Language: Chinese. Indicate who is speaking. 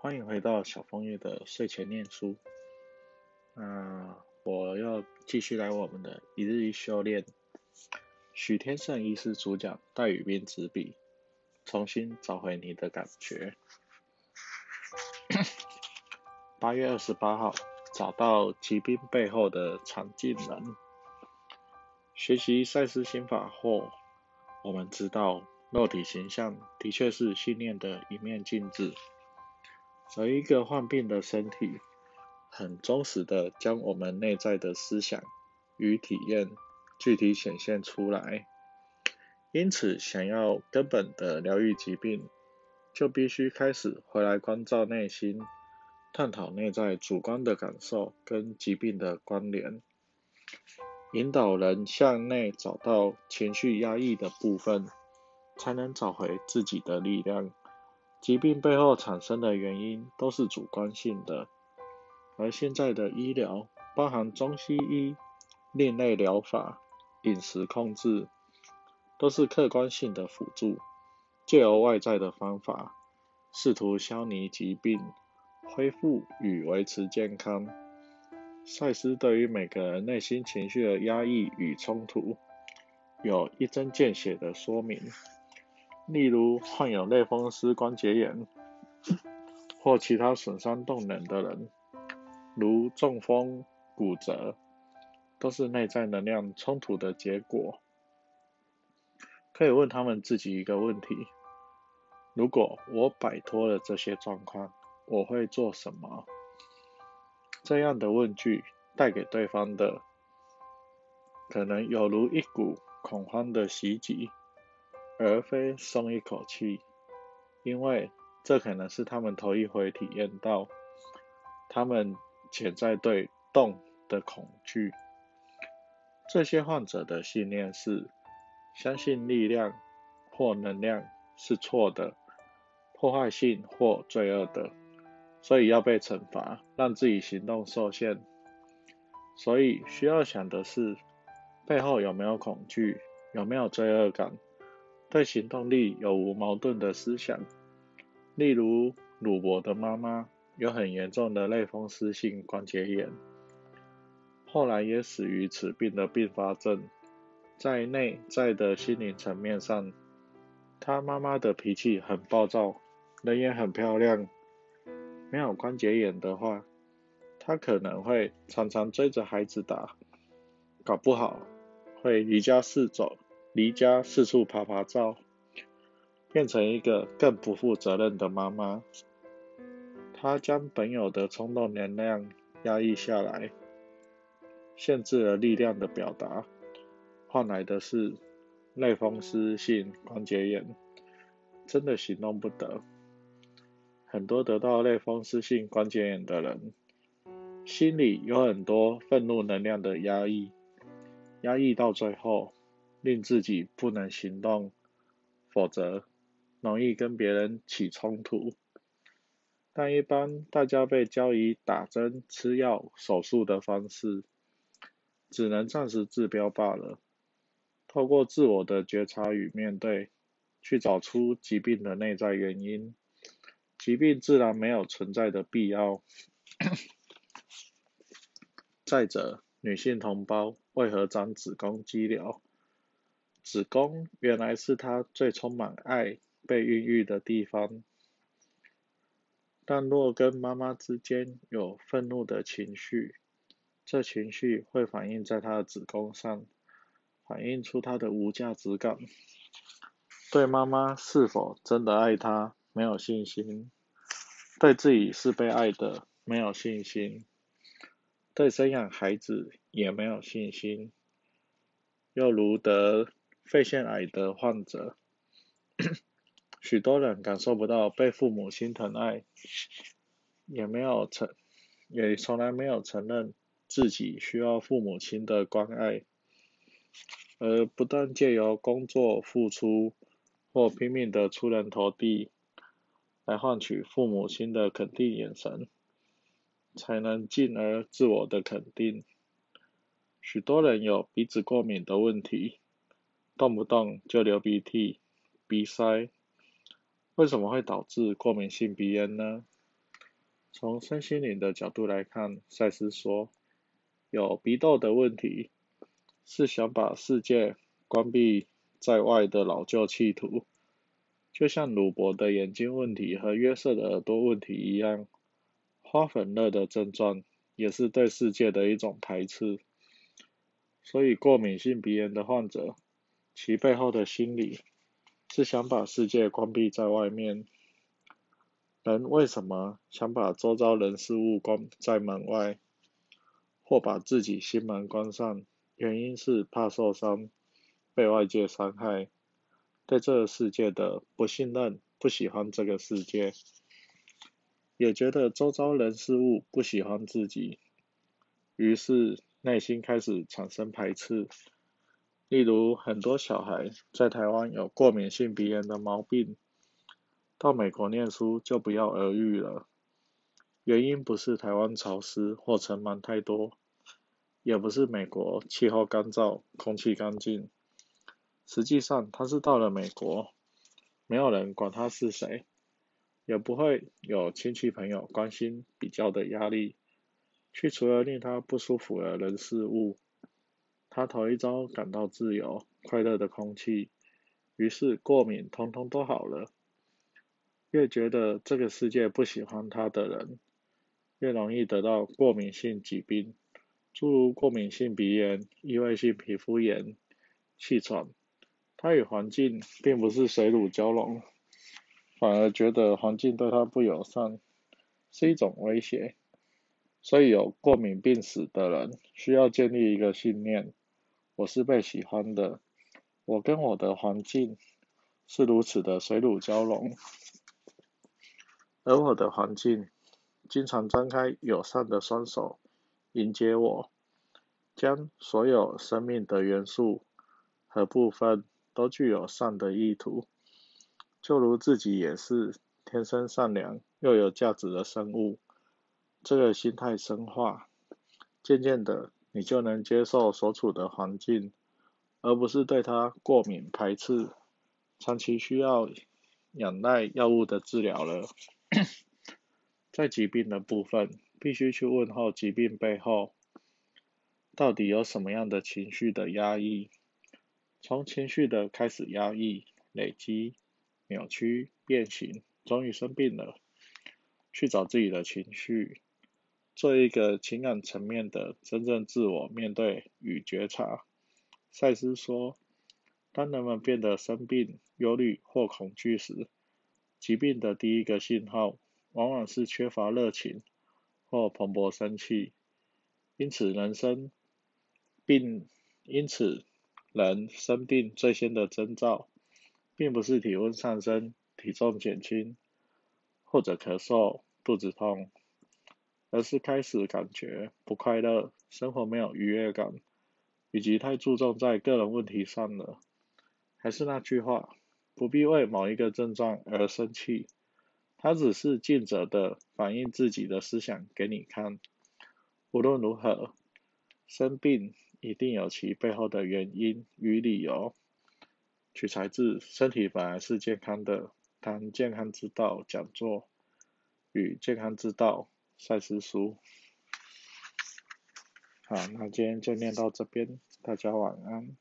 Speaker 1: 欢迎回到小枫叶的睡前念书。那我要继续来我们的一日一修炼。许天胜医师主讲，戴宇斌执笔，重新找回你的感觉。八月二十八号，找到疾病背后的常进人。学习赛斯心法后，我们知道。肉体形象的确是信念的一面镜子，而一个患病的身体，很忠实的将我们内在的思想与体验具体显现出来。因此，想要根本的疗愈疾病，就必须开始回来关照内心，探讨内在主观的感受跟疾病的关联，引导人向内找到情绪压抑的部分。才能找回自己的力量。疾病背后产生的原因都是主观性的，而现在的医疗，包含中西医、另类疗法、饮食控制，都是客观性的辅助，借由外在的方法，试图消弭疾病、恢复与维持健康。赛斯对于每个人内心情绪的压抑与冲突，有一针见血的说明。例如患有类风湿关节炎或其他损伤动能的人，如中风、骨折，都是内在能量冲突的结果。可以问他们自己一个问题：如果我摆脱了这些状况，我会做什么？这样的问句带给对方的，可能有如一股恐慌的袭击。而非松一口气，因为这可能是他们头一回体验到他们潜在对动的恐惧。这些患者的信念是相信力量或能量是错的、破坏性或罪恶的，所以要被惩罚，让自己行动受限。所以需要想的是，背后有没有恐惧，有没有罪恶感？对行动力有无矛盾的思想，例如鲁伯的妈妈有很严重的类风湿性关节炎，后来也死于此病的并发症。在内在的心灵层面上，他妈妈的脾气很暴躁，人也很漂亮。没有关节炎的话，他可能会常常追着孩子打，搞不好会离家四走。离家四处爬爬照，变成一个更不负责任的妈妈。她将本有的冲动能量压抑下来，限制了力量的表达，换来的是类风湿性关节炎，真的行动不得。很多得到类风湿性关节炎的人，心里有很多愤怒能量的压抑，压抑到最后。令自己不能行动，否则容易跟别人起冲突。但一般大家被教以打针、吃药、手术的方式，只能暂时治标罢了。透过自我的觉察与面对，去找出疾病的内在原因，疾病自然没有存在的必要。再者，女性同胞为何长子宫肌瘤？子宫原来是他最充满爱、被孕育的地方，但若跟妈妈之间有愤怒的情绪，这情绪会反映在他的子宫上，反映出他的无价值感，对妈妈是否真的爱他没有信心，对自己是被爱的没有信心，对生养孩子也没有信心，又如得。肺腺癌的患者，许多人感受不到被父母心疼爱，也没有承，也从来没有承认自己需要父母亲的关爱，而不断借由工作付出或拼命的出人头地，来换取父母亲的肯定眼神，才能进而自我的肯定。许多人有鼻子过敏的问题。动不动就流鼻涕、鼻塞，为什么会导致过敏性鼻炎呢？从身心灵的角度来看，赛斯说，有鼻窦的问题，是想把世界关闭在外的老旧企图，就像鲁伯的眼睛问题和约瑟的耳朵问题一样，花粉热的症状也是对世界的一种排斥。所以，过敏性鼻炎的患者，其背后的心理是想把世界关闭在外面。人为什么想把周遭人事物关在门外，或把自己心门关上？原因是怕受伤，被外界伤害，对这个世界的不信任，不喜欢这个世界，也觉得周遭人事物不喜欢自己，于是内心开始产生排斥。例如，很多小孩在台湾有过敏性鼻炎的毛病。到美国念书就不要犹豫了，原因不是台湾潮湿或尘螨太多，也不是美国气候干燥、空气干净，实际上他是到了美国，没有人管他是谁，也不会有亲戚朋友关心比较的压力，去除了令他不舒服的人事物，他头一遭感到自由、快乐的空气，于是过敏通通都好了。越觉得这个世界不喜欢他的人，越容易得到过敏性疾病，诸如过敏性鼻炎、异位性皮肤炎、气喘。他与环境并不是水乳交融，反而觉得环境对他不友善，是一种威胁。所以有过敏病史的人，需要建立一个信念：我是被喜欢的，我跟我的环境是如此的水乳交融。而我的环境经常张开友善的双手迎接我，将所有生命的元素和部分都具有善的意图，就如自己也是天生善良又有价值的生物。这个心态深化，渐渐的你就能接受所处的环境，而不是对它过敏排斥，长期需要仰赖药物的治疗了。在疾病的部分，必须去问候疾病背后到底有什么样的情绪的压抑。从情绪的开始压抑、累积、扭曲、变形，终于生病了。去找自己的情绪，做一个情感层面的真正自我面对与觉察。赛斯说，当人们变得生病、忧虑或恐惧时，疾病的第一个信号。往往是缺乏热情或蓬勃生气，因此人生病，因此人生病最先的征兆，并不是体温上升、体重减轻，或者咳嗽、肚子痛，而是开始感觉不快乐，生活没有愉悦感，以及太注重在个人问题上了。还是那句话，不必为某一个症状而生气。它只是尽责的反映自己的思想给你看。无论如何，生病一定有其背后的原因与理由。取材自《身体本来是健康的》谈健康之道讲座与健康之道赛事书。好，那今天就念到这边，大家晚安。